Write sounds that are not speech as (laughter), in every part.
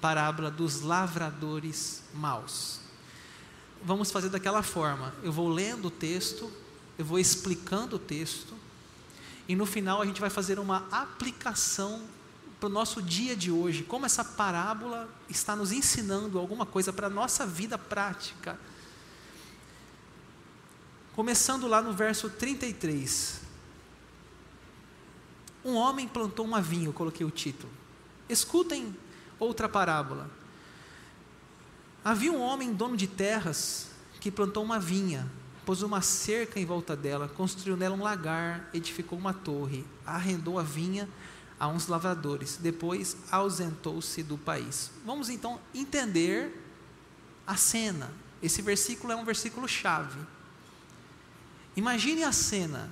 parábola dos lavradores maus. Vamos fazer daquela forma: eu vou lendo o texto, eu vou explicando o texto, e no final a gente vai fazer uma aplicação para o nosso dia de hoje, como essa parábola está nos ensinando alguma coisa para a nossa vida prática. Começando lá no verso 33. Um homem plantou uma vinha, eu coloquei o título. Escutem outra parábola. Havia um homem dono de terras que plantou uma vinha, pôs uma cerca em volta dela, construiu nela um lagar, edificou uma torre, arrendou a vinha a uns lavradores, depois ausentou-se do país. Vamos então entender a cena. Esse versículo é um versículo chave. Imagine a cena.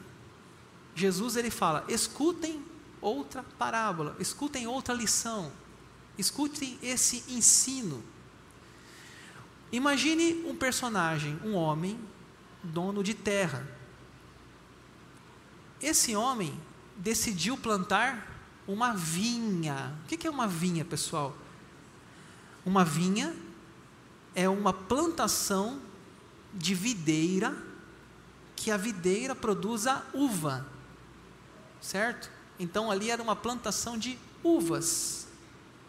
Jesus ele fala: "Escutem outra parábola, escutem outra lição. Escutem esse ensino. Imagine um personagem, um homem, dono de terra. Esse homem decidiu plantar uma vinha. O que é uma vinha, pessoal? Uma vinha é uma plantação de videira que a videira produz a uva, certo? Então ali era uma plantação de uvas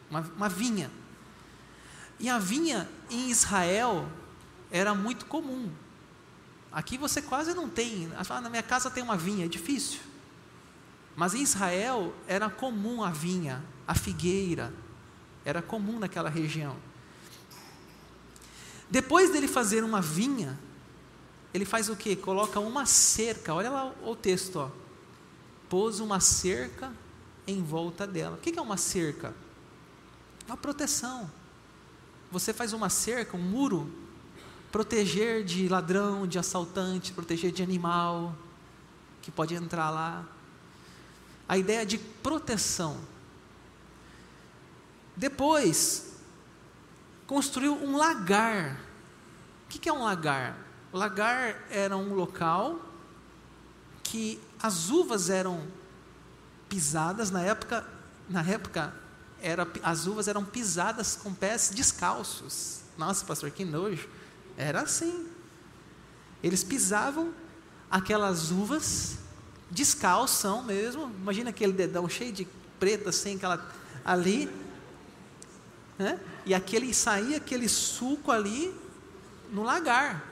uma, uma vinha. E a vinha em Israel era muito comum. Aqui você quase não tem. Ah, na minha casa tem uma vinha, é difícil. Mas em Israel era comum a vinha, a figueira, era comum naquela região. Depois dele fazer uma vinha, ele faz o que? Coloca uma cerca, olha lá o texto, ó. Pôs uma cerca em volta dela. O que é uma cerca? Uma proteção. Você faz uma cerca, um muro, proteger de ladrão, de assaltante, proteger de animal que pode entrar lá. A ideia de proteção. Depois, construiu um lagar. O que é um lagar? Lagar era um local que as uvas eram pisadas na época, na época era, as uvas eram pisadas com pés descalços. Nossa, pastor, que nojo. Era assim. Eles pisavam aquelas uvas descalção mesmo. Imagina aquele dedão cheio de preta assim, aquela ali, né? E aquele saía aquele suco ali no lagar.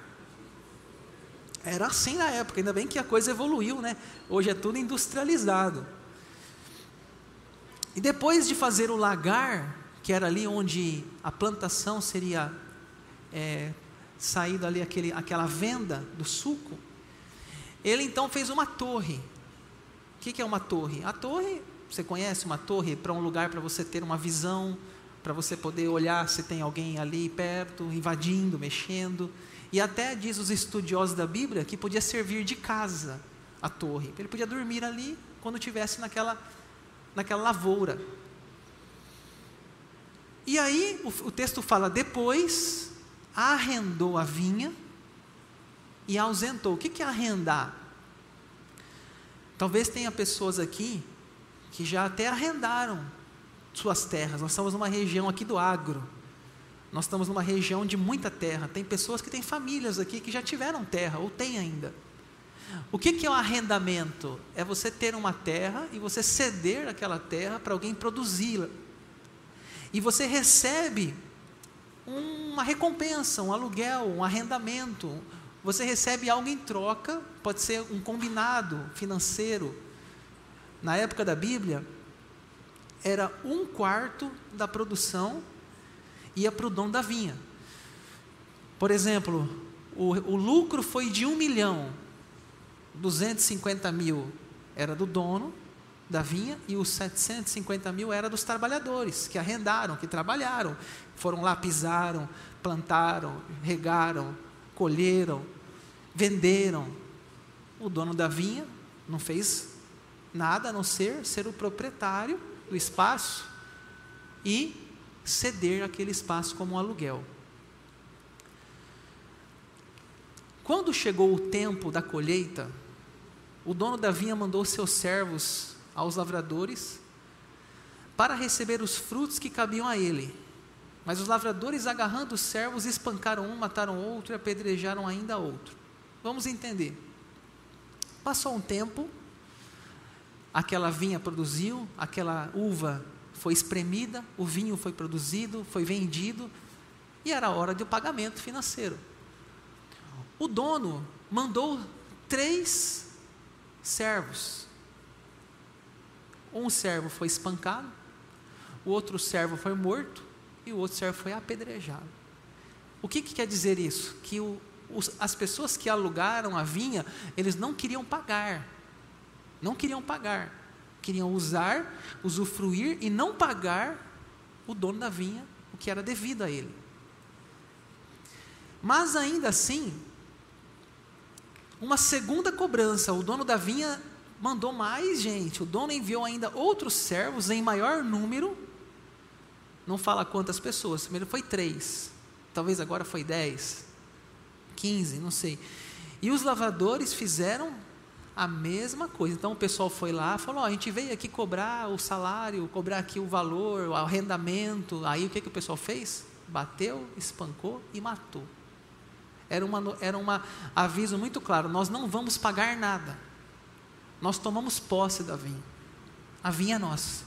Era assim na época, ainda bem que a coisa evoluiu, né? Hoje é tudo industrializado. E depois de fazer o lagar, que era ali onde a plantação seria é, saído ali aquele, aquela venda do suco, ele então fez uma torre. O que, que é uma torre? A torre, você conhece uma torre para um lugar para você ter uma visão, para você poder olhar se tem alguém ali perto, invadindo, mexendo. E até diz os estudiosos da Bíblia que podia servir de casa a torre. Ele podia dormir ali quando estivesse naquela naquela lavoura. E aí o, o texto fala: depois arrendou a vinha e ausentou. O que, é arrendar? Talvez tenha pessoas aqui que já até arrendaram suas terras. Nós estamos numa região aqui do agro. Nós estamos numa região de muita terra. Tem pessoas que têm famílias aqui que já tiveram terra ou têm ainda. O que, que é o arrendamento? É você ter uma terra e você ceder aquela terra para alguém produzi-la. E você recebe uma recompensa, um aluguel, um arrendamento. Você recebe algo em troca, pode ser um combinado financeiro. Na época da Bíblia, era um quarto da produção ia para o dono da vinha. Por exemplo, o, o lucro foi de um milhão, 250 mil era do dono da vinha e os 750 mil era dos trabalhadores que arrendaram, que trabalharam, foram lá, pisaram, plantaram, regaram, colheram, venderam. O dono da vinha não fez nada a não ser ser o proprietário do espaço e ceder aquele espaço como um aluguel. Quando chegou o tempo da colheita, o dono da vinha mandou seus servos aos lavradores para receber os frutos que cabiam a ele. Mas os lavradores, agarrando os servos, espancaram um, mataram outro e apedrejaram ainda outro. Vamos entender. Passou um tempo, aquela vinha produziu, aquela uva foi espremida, o vinho foi produzido, foi vendido, e era hora do pagamento financeiro. O dono mandou três servos. Um servo foi espancado, o outro servo foi morto e o outro servo foi apedrejado. O que, que quer dizer isso? Que o, os, as pessoas que alugaram a vinha, eles não queriam pagar. Não queriam pagar. Queriam usar, usufruir e não pagar o dono da vinha o que era devido a ele. Mas ainda assim, uma segunda cobrança, o dono da vinha mandou mais gente, o dono enviou ainda outros servos em maior número, não fala quantas pessoas, primeiro foi três, talvez agora foi dez, quinze, não sei. E os lavadores fizeram a mesma coisa. Então o pessoal foi lá, falou: oh, a gente veio aqui cobrar o salário, cobrar aqui o valor, o arrendamento. Aí o que, que o pessoal fez? Bateu, espancou e matou. Era um era uma aviso muito claro: nós não vamos pagar nada. Nós tomamos posse da vinha. A vinha é nossa.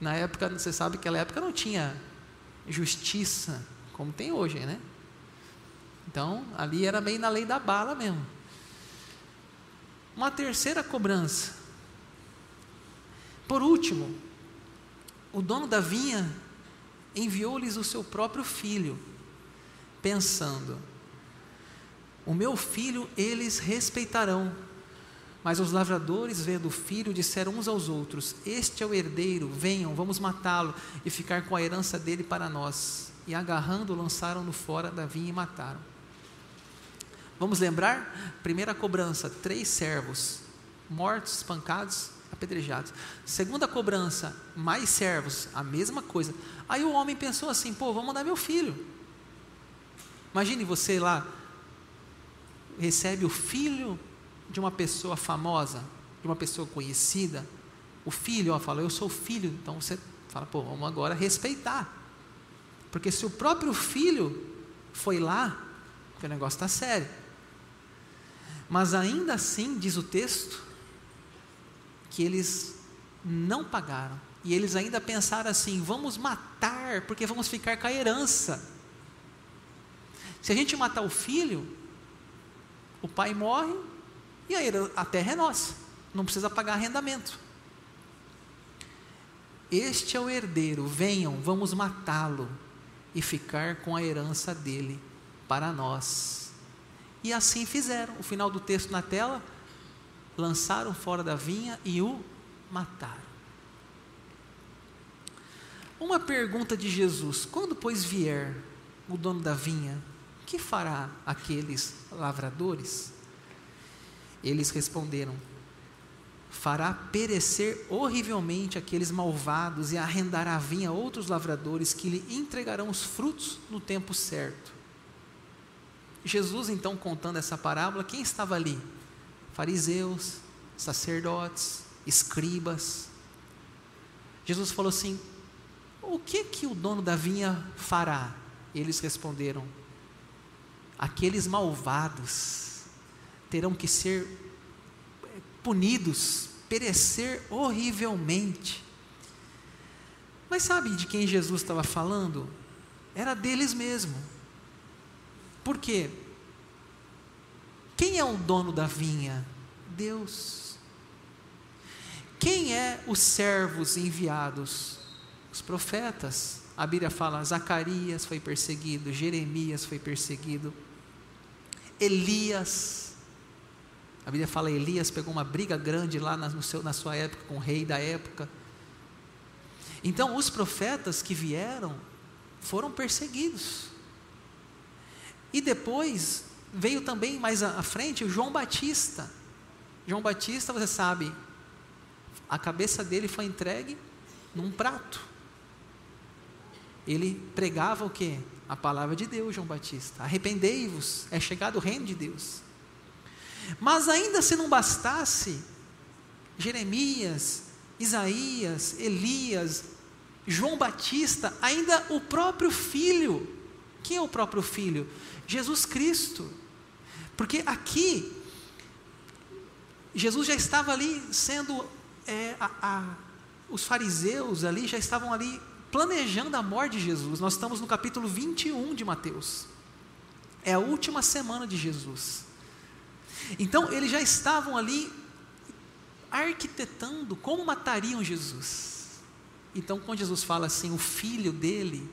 Na época, você sabe que naquela época não tinha justiça como tem hoje, né? Então, ali era meio na lei da bala mesmo. Uma terceira cobrança. Por último, o dono da vinha enviou-lhes o seu próprio filho pensando: O meu filho eles respeitarão. Mas os lavradores, vendo o filho, disseram uns aos outros: Este é o herdeiro, venham, vamos matá-lo e ficar com a herança dele para nós. E agarrando, lançaram-no fora da vinha e mataram. Vamos lembrar? Primeira cobrança: três servos mortos, espancados, apedrejados. Segunda cobrança: mais servos, a mesma coisa. Aí o homem pensou assim: pô, vamos mandar meu filho. Imagine você lá, recebe o filho de uma pessoa famosa, de uma pessoa conhecida. O filho, ó, fala, eu sou filho. Então você fala, pô, vamos agora respeitar. Porque se o próprio filho foi lá, o negócio está sério. Mas ainda assim, diz o texto, que eles não pagaram. E eles ainda pensaram assim: vamos matar, porque vamos ficar com a herança. Se a gente matar o filho, o pai morre e aí a terra é nossa, não precisa pagar arrendamento. Este é o herdeiro, venham, vamos matá-lo e ficar com a herança dele para nós. E assim fizeram. O final do texto na tela, lançaram fora da vinha e o mataram. Uma pergunta de Jesus: quando, pois, vier o dono da vinha, que fará aqueles lavradores? Eles responderam: Fará perecer horrivelmente aqueles malvados e arrendará a vinha a outros lavradores que lhe entregarão os frutos no tempo certo. Jesus, então, contando essa parábola, quem estava ali? Fariseus, sacerdotes, escribas. Jesus falou assim: O que que o dono da vinha fará? Eles responderam: aqueles malvados terão que ser punidos, perecer horrivelmente. Mas sabe de quem Jesus estava falando? Era deles mesmo. Por quê? Quem é o dono da vinha? Deus. Quem é os servos enviados? Os profetas. A Bíblia fala: Zacarias foi perseguido, Jeremias foi perseguido, Elias. A Bíblia fala: Elias pegou uma briga grande lá na, seu, na sua época com o rei da época. Então, os profetas que vieram foram perseguidos. E depois veio também mais à frente o João Batista. João Batista, você sabe, a cabeça dele foi entregue num prato. Ele pregava o que? A palavra de Deus, João Batista. Arrependei-vos, é chegado o reino de Deus. Mas ainda se não bastasse, Jeremias, Isaías, Elias, João Batista, ainda o próprio filho. Quem é o próprio filho? Jesus Cristo. Porque aqui, Jesus já estava ali sendo, é, a, a, os fariseus ali já estavam ali planejando a morte de Jesus. Nós estamos no capítulo 21 de Mateus. É a última semana de Jesus. Então, eles já estavam ali arquitetando como matariam Jesus. Então, quando Jesus fala assim, o filho dele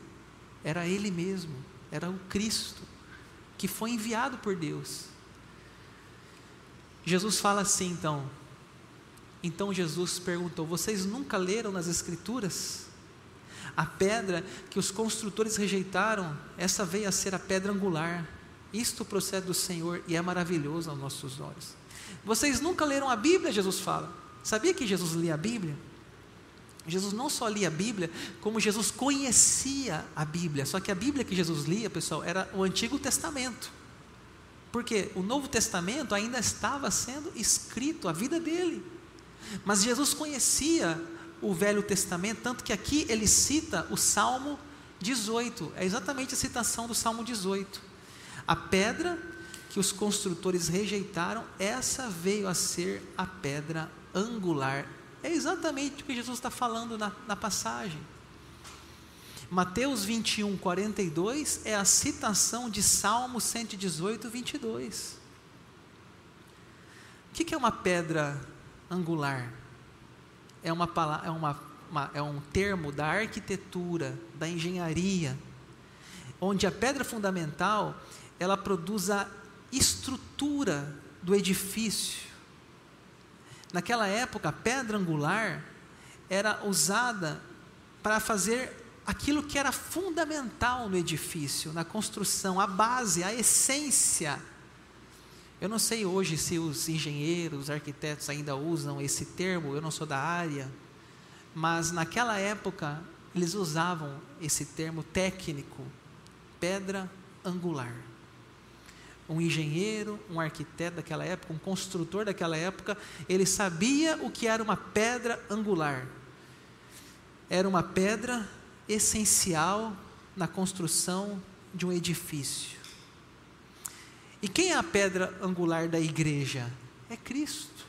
era ele mesmo, era o Cristo, que foi enviado por Deus. Jesus fala assim, então. Então Jesus perguntou: Vocês nunca leram nas Escrituras? A pedra que os construtores rejeitaram, essa veio a ser a pedra angular. Isto procede do Senhor e é maravilhoso aos nossos olhos. Vocês nunca leram a Bíblia? Jesus fala. Sabia que Jesus lia a Bíblia? Jesus não só lia a Bíblia, como Jesus conhecia a Bíblia. Só que a Bíblia que Jesus lia, pessoal, era o Antigo Testamento. Porque o Novo Testamento ainda estava sendo escrito, a vida dele. Mas Jesus conhecia o Velho Testamento, tanto que aqui ele cita o Salmo 18. É exatamente a citação do Salmo 18. A pedra que os construtores rejeitaram, essa veio a ser a pedra angular. É exatamente o que Jesus está falando na, na passagem. Mateus 21, 42 é a citação de Salmo 118, 22. O que é uma pedra angular? É, uma, é, uma, uma, é um termo da arquitetura, da engenharia, onde a pedra fundamental ela produz a estrutura do edifício. Naquela época, a pedra angular era usada para fazer aquilo que era fundamental no edifício, na construção, a base, a essência. Eu não sei hoje se os engenheiros, os arquitetos ainda usam esse termo, eu não sou da área, mas naquela época eles usavam esse termo técnico, pedra angular um engenheiro, um arquiteto daquela época, um construtor daquela época, ele sabia o que era uma pedra angular. Era uma pedra essencial na construção de um edifício. E quem é a pedra angular da igreja? É Cristo.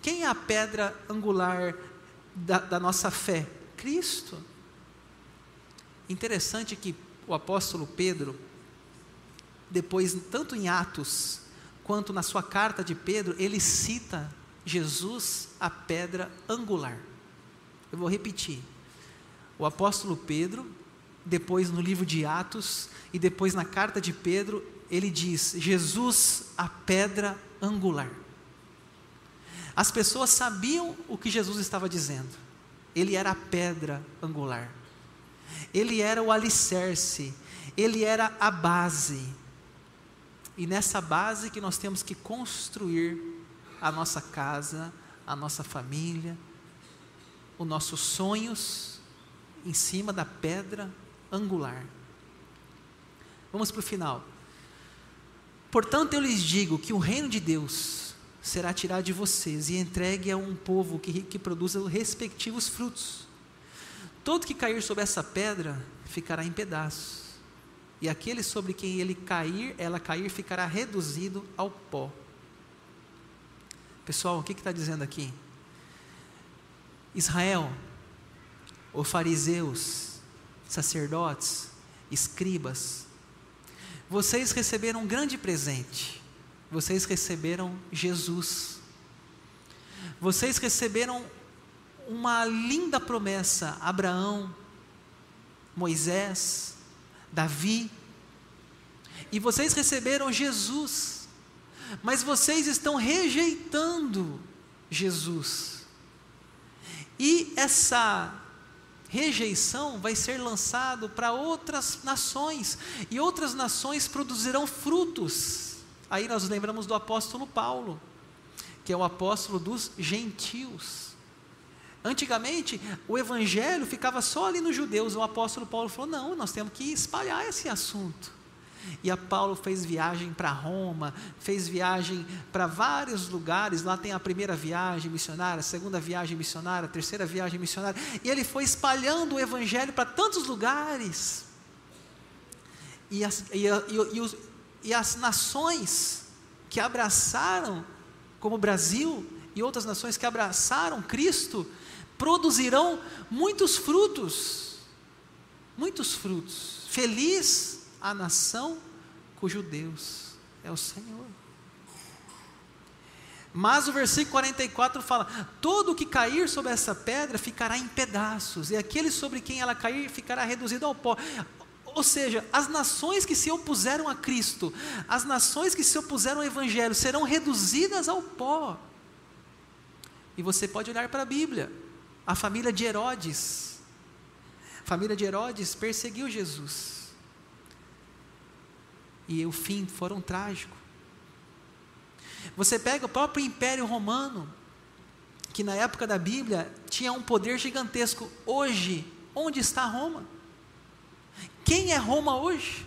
Quem é a pedra angular da, da nossa fé? Cristo. Interessante que o apóstolo Pedro, depois, tanto em Atos quanto na sua carta de Pedro, ele cita Jesus a pedra angular. Eu vou repetir. O apóstolo Pedro, depois no livro de Atos e depois na carta de Pedro, ele diz: Jesus a pedra angular. As pessoas sabiam o que Jesus estava dizendo. Ele era a pedra angular. Ele era o alicerce, ele era a base e nessa base que nós temos que construir a nossa casa, a nossa família, os nossos sonhos em cima da pedra angular. Vamos para o final. Portanto, eu lhes digo que o reino de Deus será tirado de vocês e entregue a um povo que, que produza os respectivos frutos. Todo que cair sobre essa pedra ficará em pedaços e aquele sobre quem ele cair, ela cair, ficará reduzido ao pó. Pessoal, o que está dizendo aqui? Israel, os fariseus, sacerdotes, escribas, vocês receberam um grande presente. Vocês receberam Jesus. Vocês receberam uma linda promessa: Abraão, Moisés, Davi. E vocês receberam Jesus, mas vocês estão rejeitando Jesus. E essa rejeição vai ser lançado para outras nações, e outras nações produzirão frutos. Aí nós lembramos do apóstolo Paulo, que é o apóstolo dos gentios. Antigamente, o evangelho ficava só ali nos judeus. O apóstolo Paulo falou: não, nós temos que espalhar esse assunto. E a Paulo fez viagem para Roma, fez viagem para vários lugares. Lá tem a primeira viagem missionária, a segunda viagem missionária, a terceira viagem missionária. E ele foi espalhando o evangelho para tantos lugares. E as, e, e, os, e as nações que abraçaram, como o Brasil e outras nações que abraçaram Cristo, produzirão muitos frutos. Muitos frutos. Feliz a nação cujo Deus é o Senhor. Mas o versículo 44 fala: Todo o que cair sobre essa pedra ficará em pedaços, e aquele sobre quem ela cair ficará reduzido ao pó. Ou seja, as nações que se opuseram a Cristo, as nações que se opuseram ao Evangelho, serão reduzidas ao pó. E você pode olhar para a Bíblia, a família de Herodes. A família de Herodes perseguiu Jesus. E o fim foram trágico. Você pega o próprio Império Romano, que na época da Bíblia tinha um poder gigantesco. Hoje, onde está Roma? Quem é Roma hoje?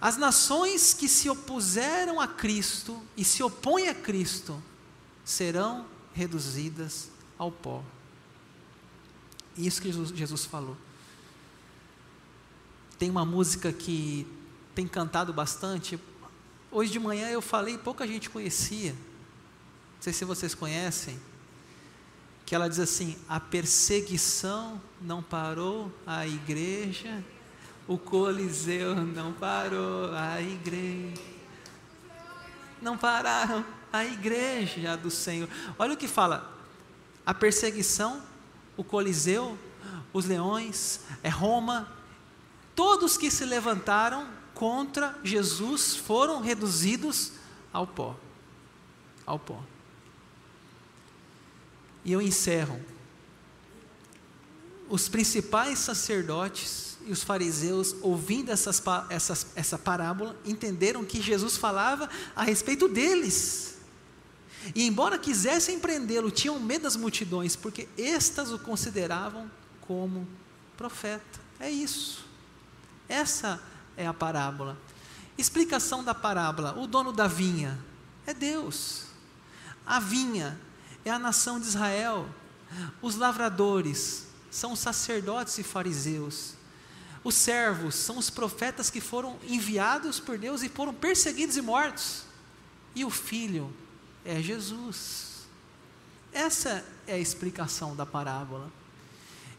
As nações que se opuseram a Cristo e se opõem a Cristo serão reduzidas ao pó. Isso que Jesus, Jesus falou. Tem uma música que tem cantado bastante. Hoje de manhã eu falei, pouca gente conhecia. Não sei se vocês conhecem que ela diz assim: a perseguição não parou a igreja, o Coliseu não parou a igreja. Não pararam a igreja do Senhor. Olha o que fala: a perseguição, o Coliseu, os leões, é Roma, todos que se levantaram contra Jesus foram reduzidos ao pó. Ao pó. E eu encerro. Os principais sacerdotes e os fariseus, ouvindo essas, essas, essa parábola, entenderam que Jesus falava a respeito deles. E embora quisessem prendê-lo, tinham medo das multidões, porque estas o consideravam como profeta. É isso. Essa é a parábola. Explicação da parábola: o dono da vinha é Deus. A vinha é a nação de Israel. Os lavradores são os sacerdotes e fariseus. Os servos são os profetas que foram enviados por Deus e foram perseguidos e mortos. E o filho é Jesus. Essa é a explicação da parábola.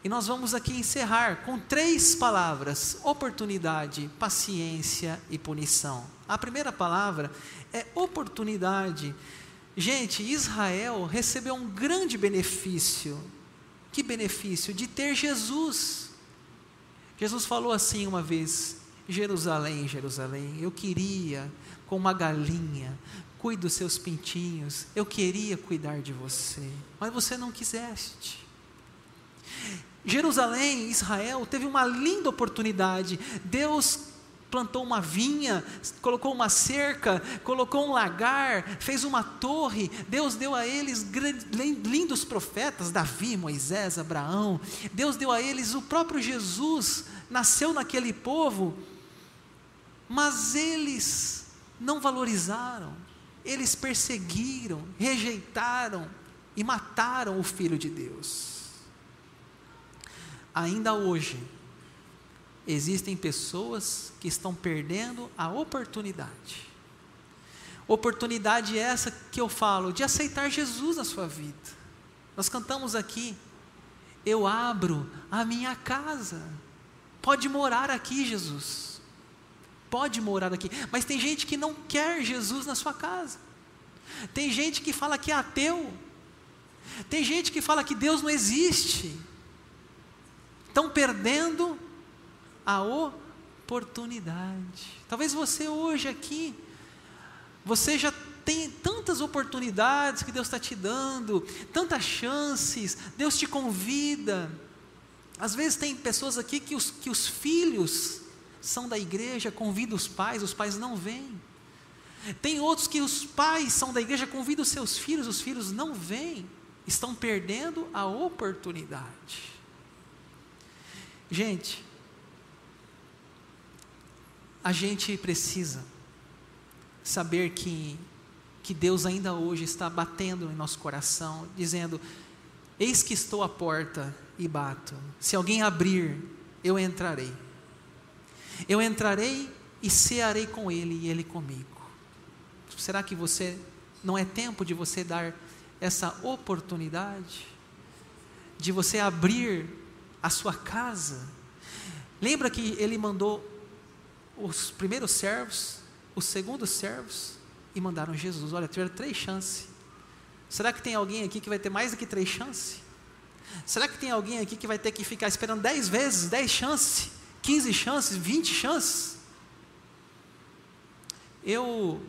E nós vamos aqui encerrar com três palavras: oportunidade, paciência e punição. A primeira palavra é oportunidade. Gente, Israel recebeu um grande benefício. Que benefício? De ter Jesus. Jesus falou assim uma vez: Jerusalém, Jerusalém, eu queria, com uma galinha, cuide dos seus pintinhos, eu queria cuidar de você, mas você não quiseste. Jerusalém, Israel, teve uma linda oportunidade. Deus plantou uma vinha, colocou uma cerca, colocou um lagar, fez uma torre. Deus deu a eles lindos profetas, Davi, Moisés, Abraão. Deus deu a eles o próprio Jesus, nasceu naquele povo, mas eles não valorizaram, eles perseguiram, rejeitaram e mataram o Filho de Deus. Ainda hoje, existem pessoas que estão perdendo a oportunidade. Oportunidade essa que eu falo de aceitar Jesus na sua vida. Nós cantamos aqui, eu abro a minha casa. Pode morar aqui, Jesus. Pode morar aqui. Mas tem gente que não quer Jesus na sua casa. Tem gente que fala que é ateu. Tem gente que fala que Deus não existe. Estão perdendo a oportunidade. Talvez você hoje aqui, você já tem tantas oportunidades que Deus está te dando, tantas chances, Deus te convida. Às vezes tem pessoas aqui que os, que os filhos são da igreja, convidam os pais, os pais não vêm. Tem outros que os pais são da igreja, convidam os seus filhos, os filhos não vêm. Estão perdendo a oportunidade. Gente, a gente precisa saber que, que Deus ainda hoje está batendo em nosso coração, dizendo: Eis que estou à porta e bato. Se alguém abrir, eu entrarei. Eu entrarei e cearei com ele e ele comigo. Será que você não é tempo de você dar essa oportunidade de você abrir a sua casa? Lembra que ele mandou os primeiros servos, os segundos servos e mandaram Jesus. Olha, tiveram três chances. Será que tem alguém aqui que vai ter mais do que três chances? Será que tem alguém aqui que vai ter que ficar esperando dez vezes, dez chances, quinze chances, vinte chances? Eu,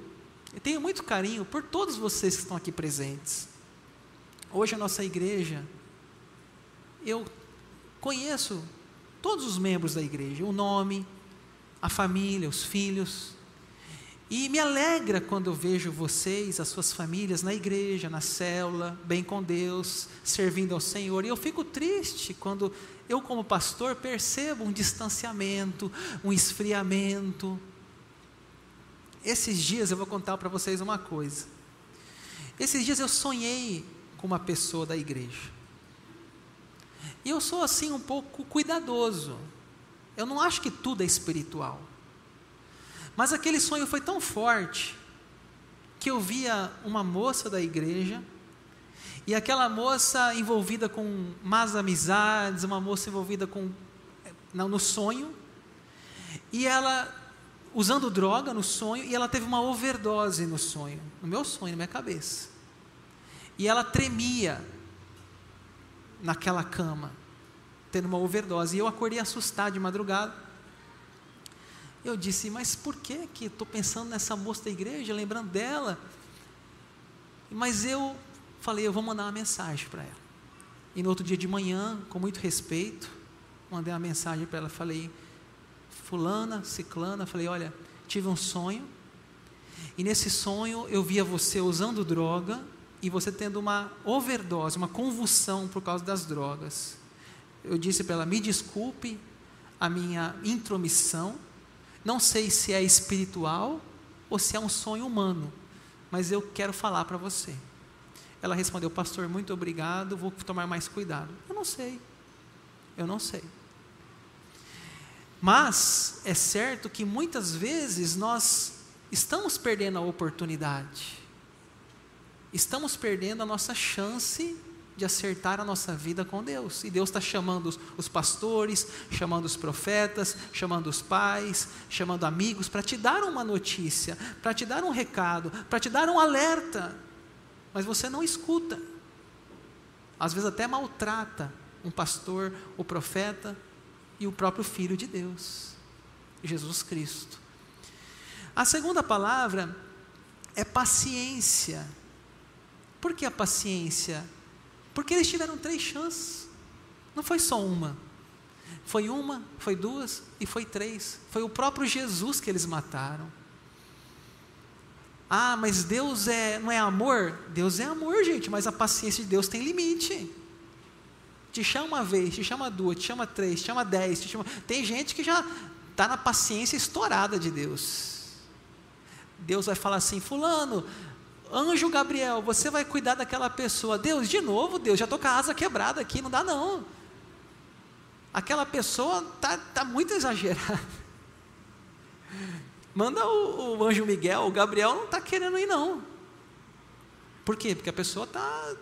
eu tenho muito carinho por todos vocês que estão aqui presentes. Hoje a nossa igreja, eu conheço todos os membros da igreja, o nome, a família, os filhos. E me alegra quando eu vejo vocês, as suas famílias, na igreja, na célula, bem com Deus, servindo ao Senhor. E eu fico triste quando eu, como pastor, percebo um distanciamento, um esfriamento. Esses dias eu vou contar para vocês uma coisa. Esses dias eu sonhei com uma pessoa da igreja. E eu sou assim um pouco cuidadoso. Eu não acho que tudo é espiritual. Mas aquele sonho foi tão forte que eu via uma moça da igreja e aquela moça envolvida com más amizades, uma moça envolvida com não, no sonho, e ela usando droga no sonho, e ela teve uma overdose no sonho, no meu sonho, na minha cabeça. E ela tremia naquela cama tendo uma overdose. E eu acordei assustado de madrugada. Eu disse, mas por que que estou pensando nessa moça da igreja, lembrando dela? Mas eu falei, eu vou mandar uma mensagem para ela. E no outro dia de manhã, com muito respeito, mandei uma mensagem para ela, falei, fulana, ciclana, falei, olha, tive um sonho, e nesse sonho eu via você usando droga, e você tendo uma overdose, uma convulsão por causa das drogas eu disse para ela: me desculpe a minha intromissão, não sei se é espiritual ou se é um sonho humano, mas eu quero falar para você. Ela respondeu: Pastor, muito obrigado, vou tomar mais cuidado. Eu não sei, eu não sei. Mas é certo que muitas vezes nós estamos perdendo a oportunidade, estamos perdendo a nossa chance de acertar a nossa vida com Deus. E Deus está chamando os, pastores, chamando os profetas, chamando os pais, chamando amigos para te dar uma notícia, para te dar um recado, para te dar um alerta. Mas você não escuta. Às vezes até maltrata um pastor, o profeta e o próprio Filho de Deus, Jesus Cristo. A segunda palavra é paciência. Por que a paciência? Porque eles tiveram três chances. Não foi só uma. Foi uma, foi duas e foi três. Foi o próprio Jesus que eles mataram. Ah, mas Deus é, não é amor? Deus é amor, gente, mas a paciência de Deus tem limite. Te chama uma vez, te chama duas, te chama três, te chama dez, te chama... Tem gente que já está na paciência estourada de Deus. Deus vai falar assim, fulano, Anjo Gabriel, você vai cuidar daquela pessoa. Deus, de novo, Deus, já estou com a asa quebrada aqui, não dá não. Aquela pessoa está tá muito exagerada. (laughs) Manda o, o, anjo Miguel, o Gabriel não está querendo ir não. Por quê? Porque a pessoa está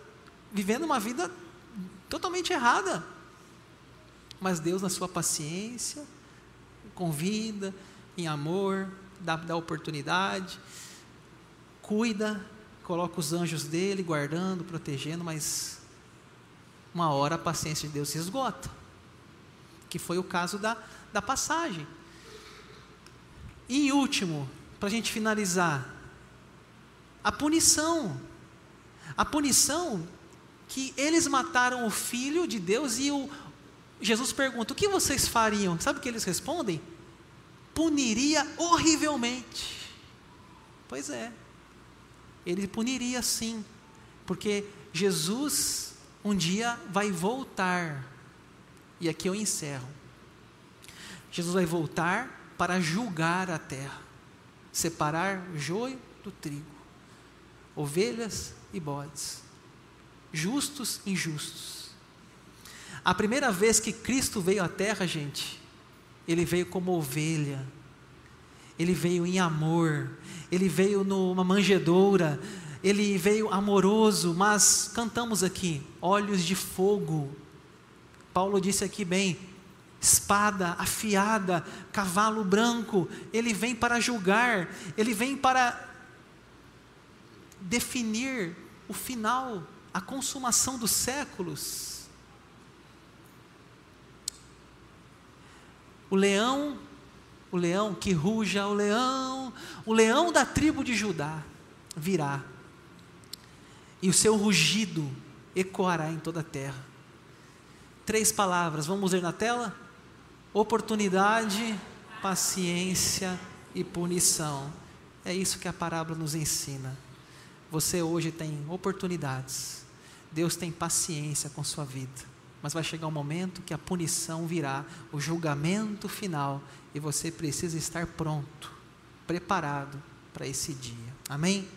vivendo uma vida totalmente errada. Mas Deus, na sua paciência, convida, em amor, dá, dá oportunidade, cuida, coloca os anjos dele guardando, protegendo, mas uma hora a paciência de Deus se esgota. Que foi o caso da, da passagem. E em último, para a gente finalizar, a punição. A punição que eles mataram o filho de Deus e o, Jesus pergunta: o que vocês fariam? Sabe o que eles respondem? Puniria horrivelmente. Pois é ele puniria sim, porque Jesus um dia vai voltar. E aqui eu encerro. Jesus vai voltar para julgar a terra, separar joio do trigo, ovelhas e bodes, justos e injustos. A primeira vez que Cristo veio à terra, gente, ele veio como ovelha, ele veio em amor, ele veio numa manjedoura, ele veio amoroso, mas cantamos aqui, olhos de fogo. Paulo disse aqui bem, espada afiada, cavalo branco, ele vem para julgar, ele vem para definir o final, a consumação dos séculos. O leão, o leão que ruja, o leão, o leão da tribo de Judá virá, e o seu rugido ecoará em toda a terra. Três palavras, vamos ler na tela? Oportunidade, paciência e punição. É isso que a parábola nos ensina. Você hoje tem oportunidades. Deus tem paciência com sua vida. Mas vai chegar um momento que a punição virá, o julgamento final, e você precisa estar pronto, preparado para esse dia. Amém?